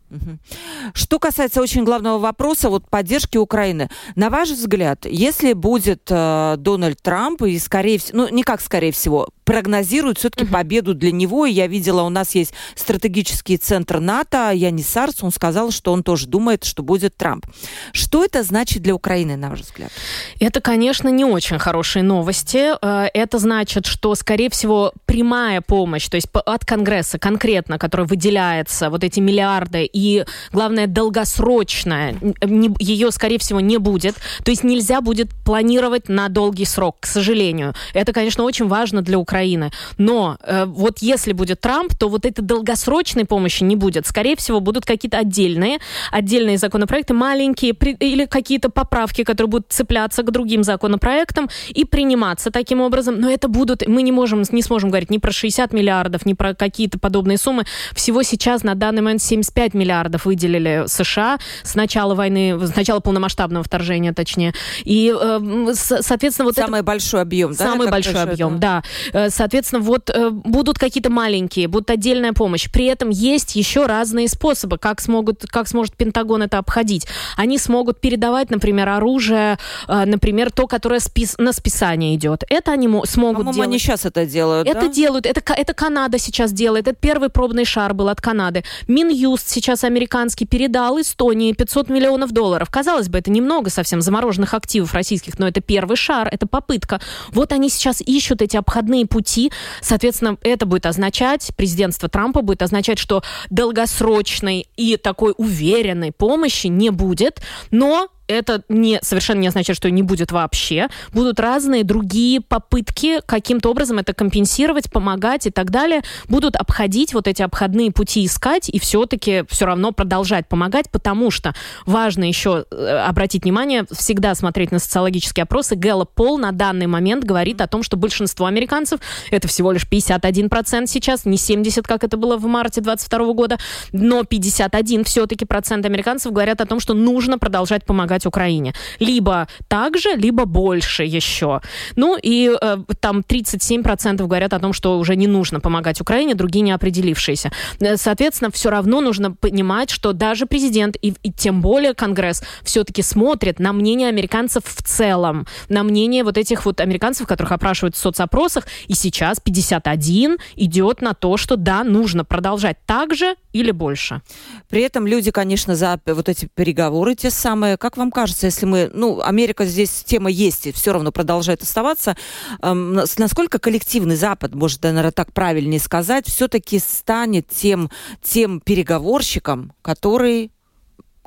Что касается очень главного вопроса, вот поддержки Украины, на ваш взгляд, если будет э, Дональд Трамп и скорее всего, ну не как скорее всего, прогнозируют все-таки uh-huh. победу для него. И я видела, у нас есть стратегический центр НАТО, Янис Сарс, он сказал, что он тоже думает, что будет Трамп. Что это значит для Украины, на ваш взгляд? Это, конечно, не очень хорошие новости. Э, это значит, что, скорее всего, прямая помощь, то есть от Конгресса конкретно, которая выделяется, вот эти миллиарды, и, главное, долгосрочная, ее, скорее всего, не будет. То есть нельзя будет планировать на долгий срок, к сожалению. Это, конечно, очень важно для Украины. Но э, вот если будет Трамп, то вот этой долгосрочной помощи не будет. Скорее всего, будут какие-то отдельные, отдельные законопроекты, маленькие, при, или какие-то поправки, которые будут цепляться к другим законопроектам и приниматься таким образом. Но это будут, мы не можем, не сможем говорить ни про 60 миллиардов, ни про какие-то подобные суммы. Всего сейчас на данный момент 75 миллиардов выделили США с начала войны, с начала полномасштабного вторжения, точнее. И, э, соответственно, вот Самый это... большой объем, да? Самый большой объем, да. Э, соответственно, вот э, будут какие-то маленькие, будут отдельная помощь. При этом есть еще разные способы, как, смогут, как сможет Пентагон это обходить. Они смогут передавать, например, оружие, э, например, то, которое спис на списание идет. Это они смогут По-моему, делать. они сейчас это делают, Это да? делают. Это, это Канада сейчас делает. Это первый пробный шар был от Канады. Минюст сейчас американский передал Эстонии 500 миллионов долларов. Казалось бы, это немного совсем замороженных активов российских, но это первый шар, это попытка. Вот они сейчас ищут эти обходные пути. Соответственно, это будет означать, президентство Трампа будет означать, что долгосрочной и такой уверенной помощи не будет, но это не, совершенно не означает, что не будет вообще. Будут разные другие попытки каким-то образом это компенсировать, помогать и так далее. Будут обходить вот эти обходные пути искать и все-таки все равно продолжать помогать, потому что важно еще э, обратить внимание, всегда смотреть на социологические опросы. Гэллоп Пол на данный момент говорит о том, что большинство американцев, это всего лишь 51% сейчас, не 70, как это было в марте 22 года, но 51 все-таки процент американцев говорят о том, что нужно продолжать помогать помогать Украине. Либо так же, либо больше еще. Ну и э, там 37% говорят о том, что уже не нужно помогать Украине, другие не определившиеся. Э, соответственно, все равно нужно понимать, что даже президент и, и тем более Конгресс все-таки смотрит на мнение американцев в целом, на мнение вот этих вот американцев, которых опрашивают в соцопросах, и сейчас 51 идет на то, что да, нужно продолжать так же или больше. При этом люди, конечно, за вот эти переговоры те самые. Как вам кажется, если мы, ну, Америка здесь тема есть и все равно продолжает оставаться, эм, насколько коллективный Запад, может, наверное, так правильнее сказать, все-таки станет тем, тем переговорщиком, который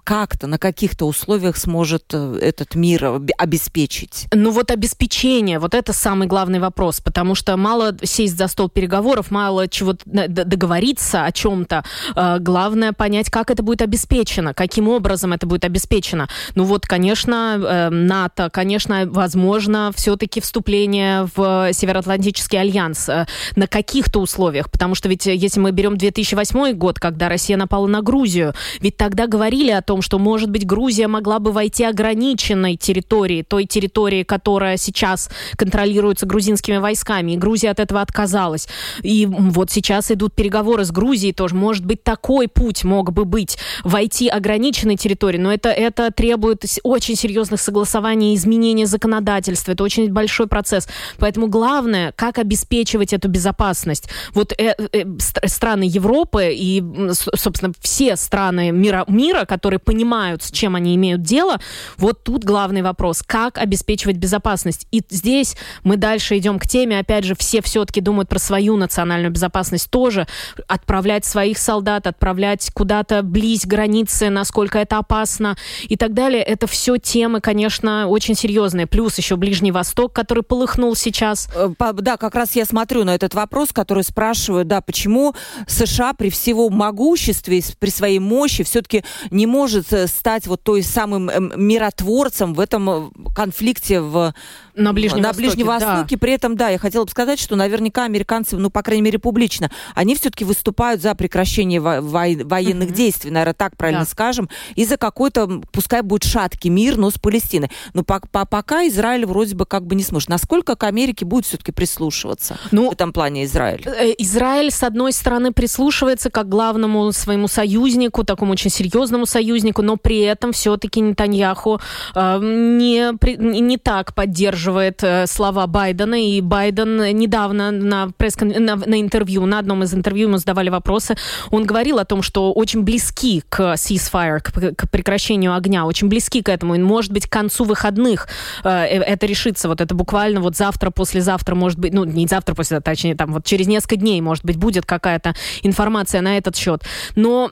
как-то, на каких-то условиях сможет э, этот мир обеспечить? Ну вот обеспечение, вот это самый главный вопрос, потому что мало сесть за стол переговоров, мало чего договориться о чем-то. Э, главное понять, как это будет обеспечено, каким образом это будет обеспечено. Ну вот, конечно, э, НАТО, конечно, возможно, все-таки вступление в Североатлантический альянс на каких-то условиях, потому что ведь если мы берем 2008 год, когда Россия напала на Грузию, ведь тогда говорили о том, том, что, может быть, Грузия могла бы войти ограниченной территории, той территории, которая сейчас контролируется грузинскими войсками, и Грузия от этого отказалась. И вот сейчас идут переговоры с Грузией тоже. Может быть, такой путь мог бы быть, войти ограниченной территории, но это, это требует очень серьезных согласований и изменения законодательства. Это очень большой процесс. Поэтому главное, как обеспечивать эту безопасность. Вот э, э, страны Европы и, собственно, все страны мира, мира, которые понимают, с чем они имеют дело. Вот тут главный вопрос, как обеспечивать безопасность. И здесь мы дальше идем к теме, опять же, все все-таки думают про свою национальную безопасность тоже, отправлять своих солдат, отправлять куда-то близ границы, насколько это опасно и так далее. Это все темы, конечно, очень серьезные. Плюс еще Ближний Восток, который полыхнул сейчас. Э, да, как раз я смотрю на этот вопрос, который спрашивают, да, почему США при всего могуществе, при своей мощи все-таки не может может стать вот той самым эм, миротворцем в этом конфликте в на Ближнем, на Востоке, Ближнем Востоке. Да. При этом, да, я хотела бы сказать, что наверняка американцы, ну, по крайней мере, публично, они все-таки выступают за прекращение во- во- военных mm-hmm. действий, наверное, так правильно да. скажем, и за какой-то, пускай будет шаткий мир, но с Палестиной. Но по- по- пока Израиль вроде бы как бы не сможет. Насколько к Америке будет все-таки прислушиваться ну, в этом плане Израиль? Э, Израиль, с одной стороны, прислушивается как главному своему союзнику, такому очень серьезному союзнику, но при этом все-таки Нетаньяху э, не, не так поддерживает э, слова Байдена. И Байден недавно на, пресс на, на интервью, на одном из интервью ему задавали вопросы, он говорил о том, что очень близки к ceasefire, к, к прекращению огня, очень близки к этому. И, может быть, к концу выходных э, э это решится. Вот это буквально вот завтра, послезавтра, может быть, ну, не завтра, послезавтра, точнее, там вот через несколько дней, может быть, будет какая-то информация на этот счет. Но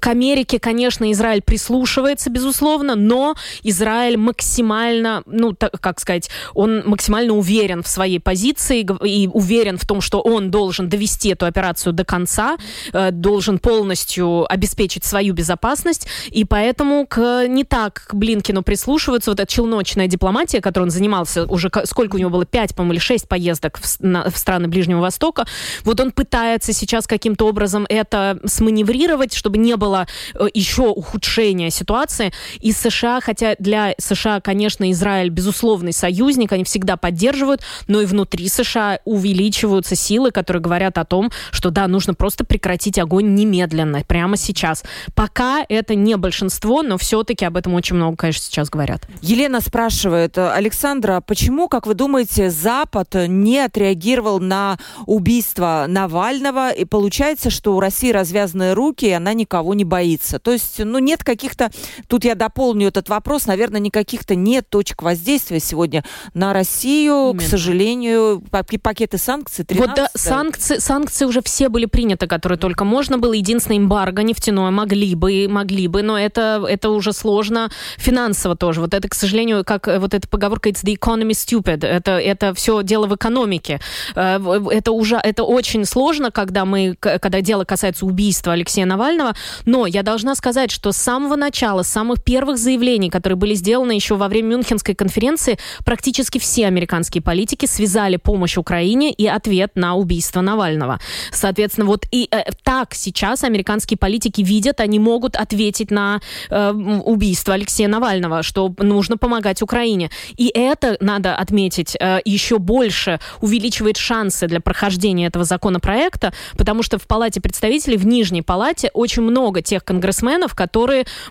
к Америке, конечно, Израиль прислушивается, безусловно, но Израиль максимально, ну, так, как сказать, он максимально уверен в своей позиции и уверен в том, что он должен довести эту операцию до конца, э, должен полностью обеспечить свою безопасность, и поэтому к, не так к Блинкину прислушиваются. Вот эта челночная дипломатия, которой он занимался уже, сколько у него было, пять, по-моему, или шесть поездок в, на, в страны Ближнего Востока, вот он пытается сейчас каким-то образом это сманеврировать, чтобы не было э, еще ухудшения ситуации. И США, хотя для США, конечно, Израиль безусловный союзник, они всегда поддерживают, но и внутри США увеличиваются силы, которые говорят о том, что да, нужно просто прекратить огонь немедленно, прямо сейчас. Пока это не большинство, но все-таки об этом очень много, конечно, сейчас говорят. Елена спрашивает, Александра, почему, как вы думаете, Запад не отреагировал на убийство Навального, и получается, что у России развязанные руки, и она никого не боится. То есть, ну, нет каких-то, тут я дополню этот вопрос, наверное, никаких-то нет точек воздействия сегодня на Россию, Именно. к сожалению, пакеты санкций 13 Вот да, санкции, санкции уже все были приняты, которые только можно было. Единственное, эмбарго нефтяное могли бы, могли бы, но это, это уже сложно финансово тоже. Вот это, к сожалению, как вот эта поговорка «it's the economy stupid», это, это все дело в экономике. Э, это уже, это очень сложно, когда мы, когда дело касается убийства Алексея Навального, но я должна сказать, что с самого начала, с самых первых заявлений, которые были сделаны еще во время Мюнхенской конференции, практически все американские политики связали помощь Украине и ответ на убийство Навального. Соответственно, вот и э, так сейчас американские политики видят, они могут ответить на э, убийство Алексея Навального, что нужно помогать Украине. И это, надо отметить, э, еще больше увеличивает шансы для прохождения этого законопроекта, потому что в Палате представителей, в Нижней Палате, очень много тех конгрессменов, которые,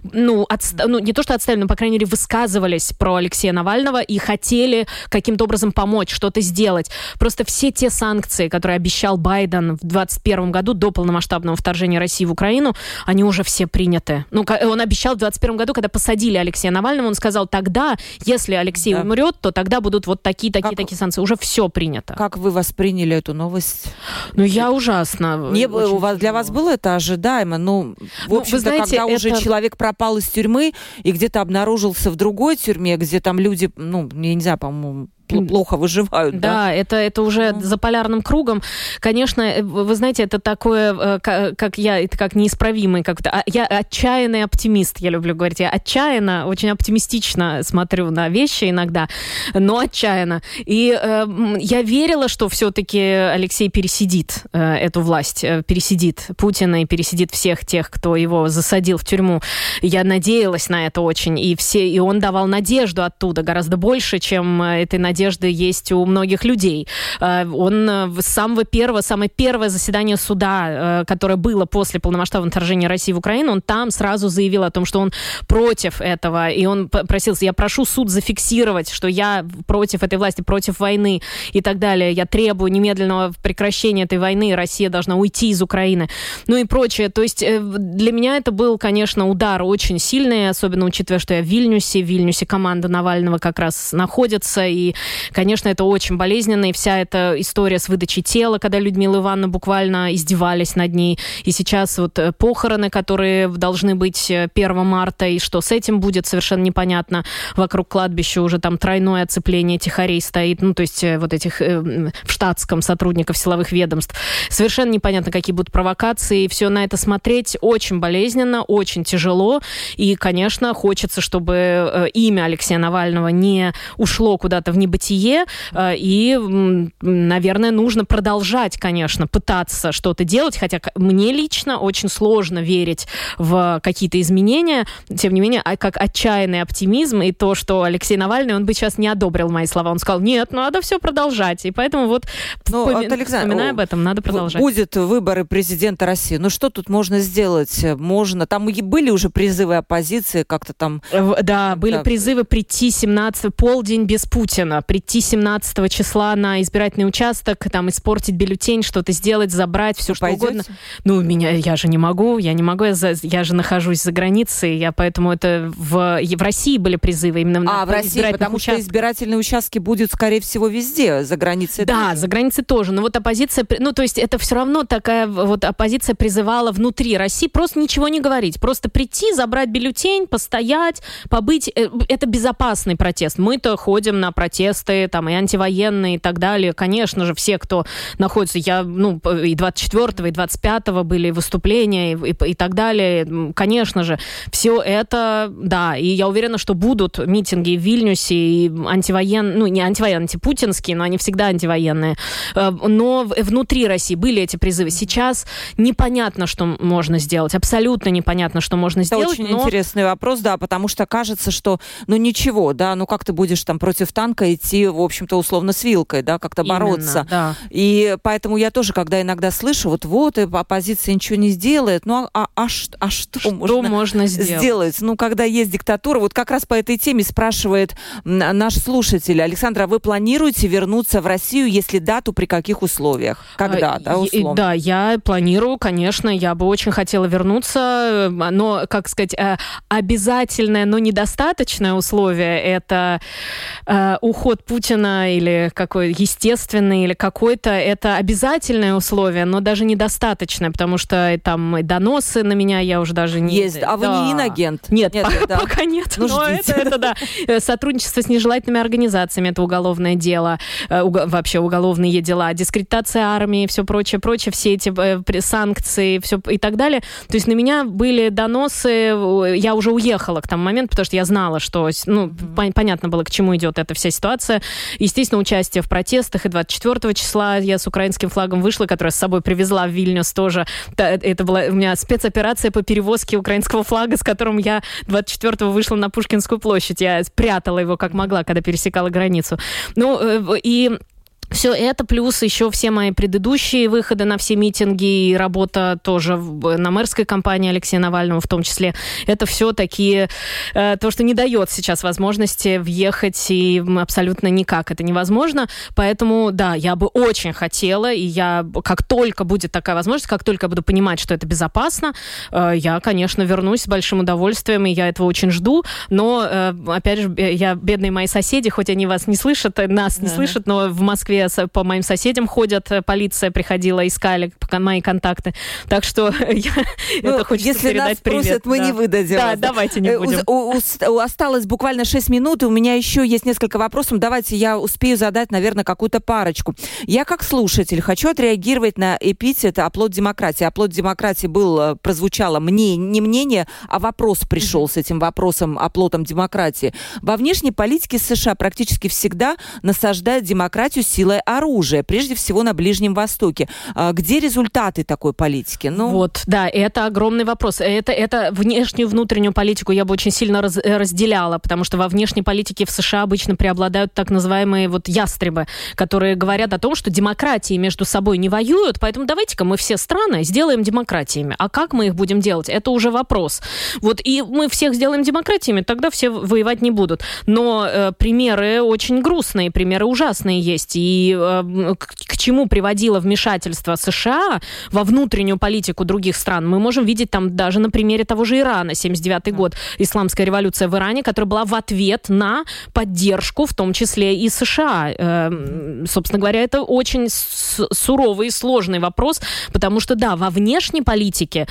ну, отста- ну не то что отставили, но, по крайней мере, высказывались про Алексея Навального и хотели каким-то образом помочь, что-то сделать. Просто все те санкции, которые обещал Байден в 2021 году до полномасштабного вторжения России в Украину, они уже все приняты. Ну, он обещал в 2021 году, когда посадили Алексея Навального, он сказал, тогда, если Алексей да. умрет, то тогда будут вот такие, такие, как, такие санкции. Уже все принято. Как вы восприняли эту новость? Ну, я ужасно. Не, у вас, для вас было это ожидаемо? Ну, в ну, общем-то, когда это... уже человек пропал из тюрьмы и где-то обнаружился в другой тюрьме, где там люди, ну, я не знаю, по-моему, плохо выживают. Да, да? это, это уже mm. за полярным кругом. Конечно, э, вы знаете, это такое, э, как я, это как неисправимый, как-то. А, я отчаянный оптимист, я люблю говорить. Я отчаянно, очень оптимистично смотрю на вещи иногда, но отчаянно. И э, я верила, что все-таки Алексей пересидит э, эту власть, э, пересидит Путина и пересидит всех тех, кто его засадил в тюрьму. Я надеялась на это очень, и все, и он давал надежду оттуда гораздо больше, чем этой надежды надежды есть у многих людей. Э, он э, с самого первого, самое первое заседание суда, э, которое было после полномасштабного вторжения России в Украину, он там сразу заявил о том, что он против этого, и он просился, я прошу суд зафиксировать, что я против этой власти, против войны и так далее. Я требую немедленного прекращения этой войны, Россия должна уйти из Украины, ну и прочее. То есть для меня это был, конечно, удар очень сильный, особенно учитывая, что я в Вильнюсе, в Вильнюсе команда Навального как раз находится, и Конечно, это очень болезненно, и вся эта история с выдачей тела, когда Людмила Ивановна буквально издевались над ней, и сейчас вот э, похороны, которые должны быть 1 э, марта, и что с этим будет, совершенно непонятно. Вокруг кладбища уже там тройное оцепление тихарей стоит, ну, то есть э, вот этих э, в штатском сотрудников силовых ведомств. Совершенно непонятно, какие будут провокации, и все на это смотреть очень болезненно, очень тяжело, и, конечно, хочется, чтобы имя Алексея Навального не ушло куда-то в небытие, э, и, наверное, нужно продолжать, конечно, пытаться что-то делать, хотя мне лично очень сложно верить в какие-то изменения, тем не менее, а как отчаянный оптимизм и то, что Алексей Навальный, он бы сейчас не одобрил мои слова, он сказал, нет, надо все продолжать, и поэтому вот ну, вспоми... Александр, вспоминая об этом, надо продолжать. Будет выборы президента России, ну что тут можно сделать? Можно, там были уже призывы оппозиции как-то там... Да, были призывы прийти 17 полдень без Путина, прийти 17 числа на избирательный участок, там испортить бюллетень, что-то сделать, забрать, все что пойдете? угодно. Ну, меня, я же не могу, я не могу, я, за, я же нахожусь за границей, я поэтому это в, в России были призывы именно а, на в России, потому участках. что избирательные участки будут, скорее всего, везде, за границей Да, тоже. за границей тоже, но вот оппозиция, ну, то есть это все равно такая вот оппозиция призывала внутри России просто ничего не говорить, просто прийти, забрать бюллетень, постоять, побыть, э, это безопасный протест. Мы-то ходим на протесты, там, и антивоенные, и так далее, конечно же, все, кто находится, я, ну, и 24 и 25 были выступления, и, и, и так далее, конечно же, все это, да, и я уверена, что будут митинги в Вильнюсе, и антивоенные, ну, не антивоенные, антипутинские, но они всегда антивоенные. Э, но внутри России были эти призывы. Сейчас непонятно, что можно сделать, абсолютно непонятно, что можно Это сделать. Это очень но... интересный вопрос, да, потому что кажется, что, ну, ничего, да, ну, как ты будешь там против танка идти, в общем-то, условно, с вилкой, да, как-то бороться. Именно, да. И поэтому я тоже, когда иногда слышу, вот, вот, оппозиция ничего не сделает, ну, а, а, а, а что, что можно, можно сделать? сделать? Ну, когда есть диктатура, вот как раз по этой теме спрашивает наш слушатель. Александра, а вы планируете вернуться в Россию, если да, то при каких условиях? Когда, а, да, условно? Да, я планирую, конечно, я бы очень хотела вернуться, но, как сказать, э, обязательное, но недостаточное условие – это э, уход Путина или какой естественный, или какой-то, это обязательное условие, но даже недостаточное, потому что там доносы на меня я уже даже не... Есть, а вы да. не инагент? Нет, нет пока, да. пока нет, ну, но это, это да. Э, сотрудничество с нежелательными организациями – это уголовное дело, э, вообще уголовные дела, дискредитация армии, все прочее, прочее, все эти э, санкции, все и так далее. То есть на меня были доносы, я уже уехала к тому моменту, потому что я знала, что, ну, mm-hmm. понятно было, к чему идет эта вся ситуация. Естественно, участие в протестах, и 24 числа я с украинским флагом вышла, которая с собой привезла в Вильнюс тоже. Это была у меня спецоперация по перевозке украинского флага, с которым я 24-го вышла на Пушкинскую площадь. Я спрятала его как могла, когда пересекала границу. Ну, э, и все это, плюс еще все мои предыдущие выходы на все митинги и работа тоже на мэрской кампании Алексея Навального в том числе, это все такие, э, то, что не дает сейчас возможности въехать и абсолютно никак это невозможно. Поэтому, да, я бы очень хотела, и я, как только будет такая возможность, как только буду понимать, что это безопасно, э, я, конечно, вернусь с большим удовольствием, и я этого очень жду. Но, э, опять же, я, бедные мои соседи, хоть они вас не слышат, нас не слышат, но в Москве Москве по моим соседям ходят, э, полиция приходила, искали мои контакты. Так что я ну, это хочется если передать нас привет. Просят, мы да. не выдадим. Да, давайте не э, будем. У, у, у, осталось буквально 6 минут, и у меня еще есть несколько вопросов. Давайте я успею задать, наверное, какую-то парочку. Я как слушатель хочу отреагировать на эпитет «оплот демократии». «Оплот демократии» был, э, прозвучало мне, не мнение, а вопрос пришел с этим вопросом, оплотом демократии. Во внешней политике США практически всегда насаждают демократию силой силой оружия, прежде всего на Ближнем Востоке. А где результаты такой политики? Ну... Вот, да, это огромный вопрос. Это, это внешнюю внутреннюю политику я бы очень сильно раз, э, разделяла, потому что во внешней политике в США обычно преобладают так называемые вот ястребы, которые говорят о том, что демократии между собой не воюют, поэтому давайте-ка мы все страны сделаем демократиями. А как мы их будем делать? Это уже вопрос. Вот и мы всех сделаем демократиями, тогда все воевать не будут. Но э, примеры очень грустные, примеры ужасные есть. И и э, к, чему приводило вмешательство США во внутреннюю политику других стран, мы можем видеть там даже на примере того же Ирана, 79 год, исламская революция в Иране, которая была в ответ на поддержку, в том числе и США. Э, собственно говоря, это очень суровый и сложный вопрос, потому что, да, во внешней политике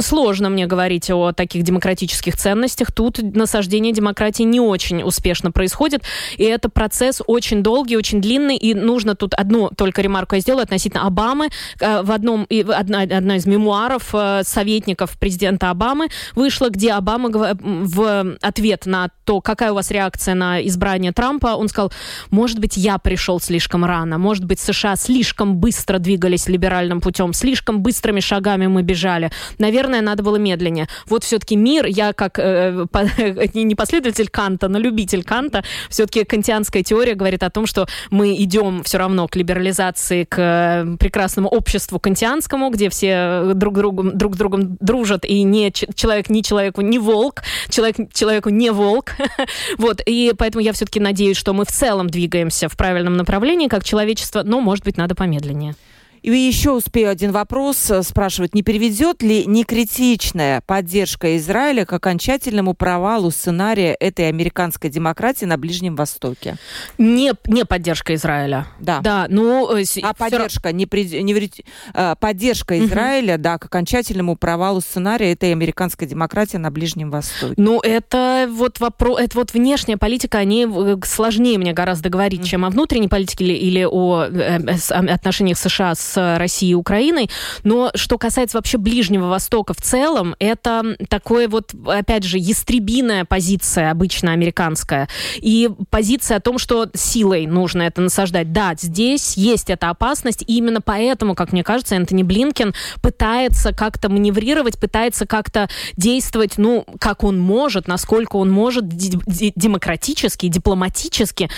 сложно мне говорить о таких демократических ценностях. Тут насаждение демократии не очень успешно происходит, и это процесс очень долгий, очень длинный, и нужно тут одну только ремарку я сделаю относительно Обамы. Э, в одном, одна, одна из мемуаров э, советников президента Обамы вышла, где Обама в ответ на то, какая у вас реакция на избрание Трампа, он сказал, может быть, я пришел слишком рано, может быть, США слишком быстро двигались либеральным путем, слишком быстрыми шагами мы бежали. Наверное, надо было медленнее. Вот все-таки мир, я как э, по, не последователь Канта, но любитель Канта, все-таки кантианская теория говорит о том, что мы идем все равно к либерализации, к э, прекрасному обществу кантианскому, где все друг, другом, друг с другом дружат, и не человек ни человеку не волк, человек человеку не волк. вот, и поэтому я все-таки надеюсь, что мы в целом двигаемся в правильном направлении как человечество, но, может быть, надо помедленнее. И еще успею один вопрос э, спрашивать. Не приведет ли некритичная поддержка Израиля к окончательному провалу сценария этой американской демократии на Ближнем Востоке? Не, не поддержка Израиля. Да. Да, ну... Э, а поддержка, не, при, не, э, поддержка Израиля, угу. да, к окончательному провалу сценария этой американской демократии на Ближнем Востоке? Ну, это вот вопрос, это вот внешняя политика, они сложнее мне гораздо говорить, угу. чем о внутренней политике или, или о, о отношениях США с с Россией и Украиной. Но что касается вообще Ближнего Востока в целом, это такое вот, опять же, ястребиная позиция обычно американская. И позиция о том, что силой нужно это насаждать. Да, здесь есть эта опасность, и именно поэтому, как мне кажется, Энтони Блинкен пытается как-то маневрировать, пытается как-то действовать, ну, как он может, насколько он может демократически, дипломатически.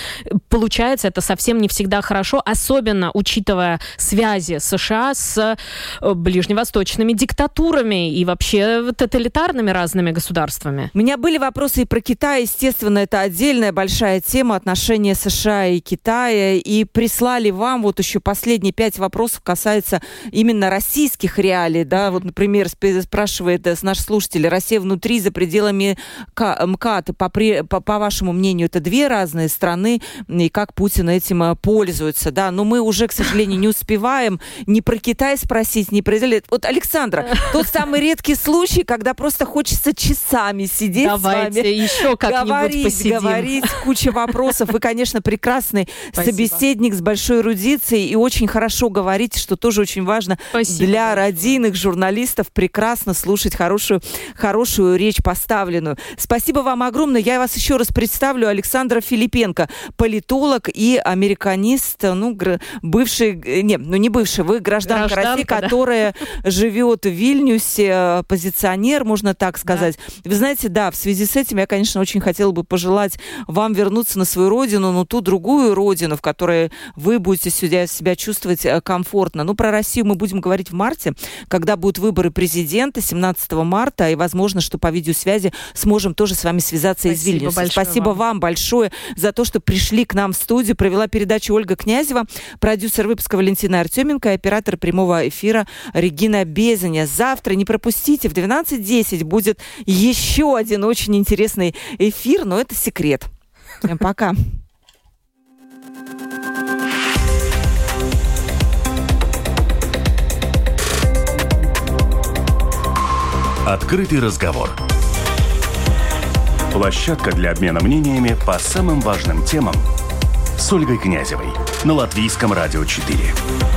Получается это совсем не всегда хорошо, особенно учитывая связь связи США с э, ближневосточными диктатурами и вообще тоталитарными разными государствами. У меня были вопросы и про Китай. Естественно, это отдельная большая тема отношения США и Китая. И прислали вам вот еще последние пять вопросов касается именно российских реалий. Да? Вот, например, спрашивает э, наш слушатель, Россия внутри, за пределами МКАД. По, по, по вашему мнению, это две разные страны, и как Путин этим э, пользуется. Да? Но мы уже, к сожалению, не успеваем успеем ни про Китай спросить, ни про Израиль. Вот, Александра, тот самый редкий случай, когда просто хочется часами сидеть Давайте с вами. еще как-нибудь говорить, посидим. говорить, куча вопросов. Вы, конечно, прекрасный Спасибо. собеседник с большой эрудицией и очень хорошо говорите, что тоже очень важно Спасибо. для родийных журналистов прекрасно слушать хорошую, хорошую речь поставленную. Спасибо вам огромное. Я вас еще раз представлю. Александра Филипенко, политолог и американист, ну, бывший, э, не, ну не бывший, вы гражданка, гражданка России, да. которая живет в Вильнюсе, э, позиционер, можно так сказать. Да. Вы знаете, да, в связи с этим я, конечно, очень хотела бы пожелать вам вернуться на свою родину, но ту другую родину, в которой вы будете себя, чувствовать э, комфортно. Ну, про Россию мы будем говорить в марте, когда будут выборы президента 17 марта, и возможно, что по видеосвязи сможем тоже с вами связаться Спасибо из Вильнюса. Спасибо вам. вам большое за то, что пришли к нам в студию. Провела передачу Ольга Князева, продюсер выпуска Валентина Артем. Артеменко и оператор прямого эфира Регина Безаня. Завтра не пропустите, в 12.10 будет еще один очень интересный эфир, но это секрет. Пока. Открытый разговор. Площадка для обмена мнениями по самым важным темам с Ольгой Князевой на Латвийском радио 4.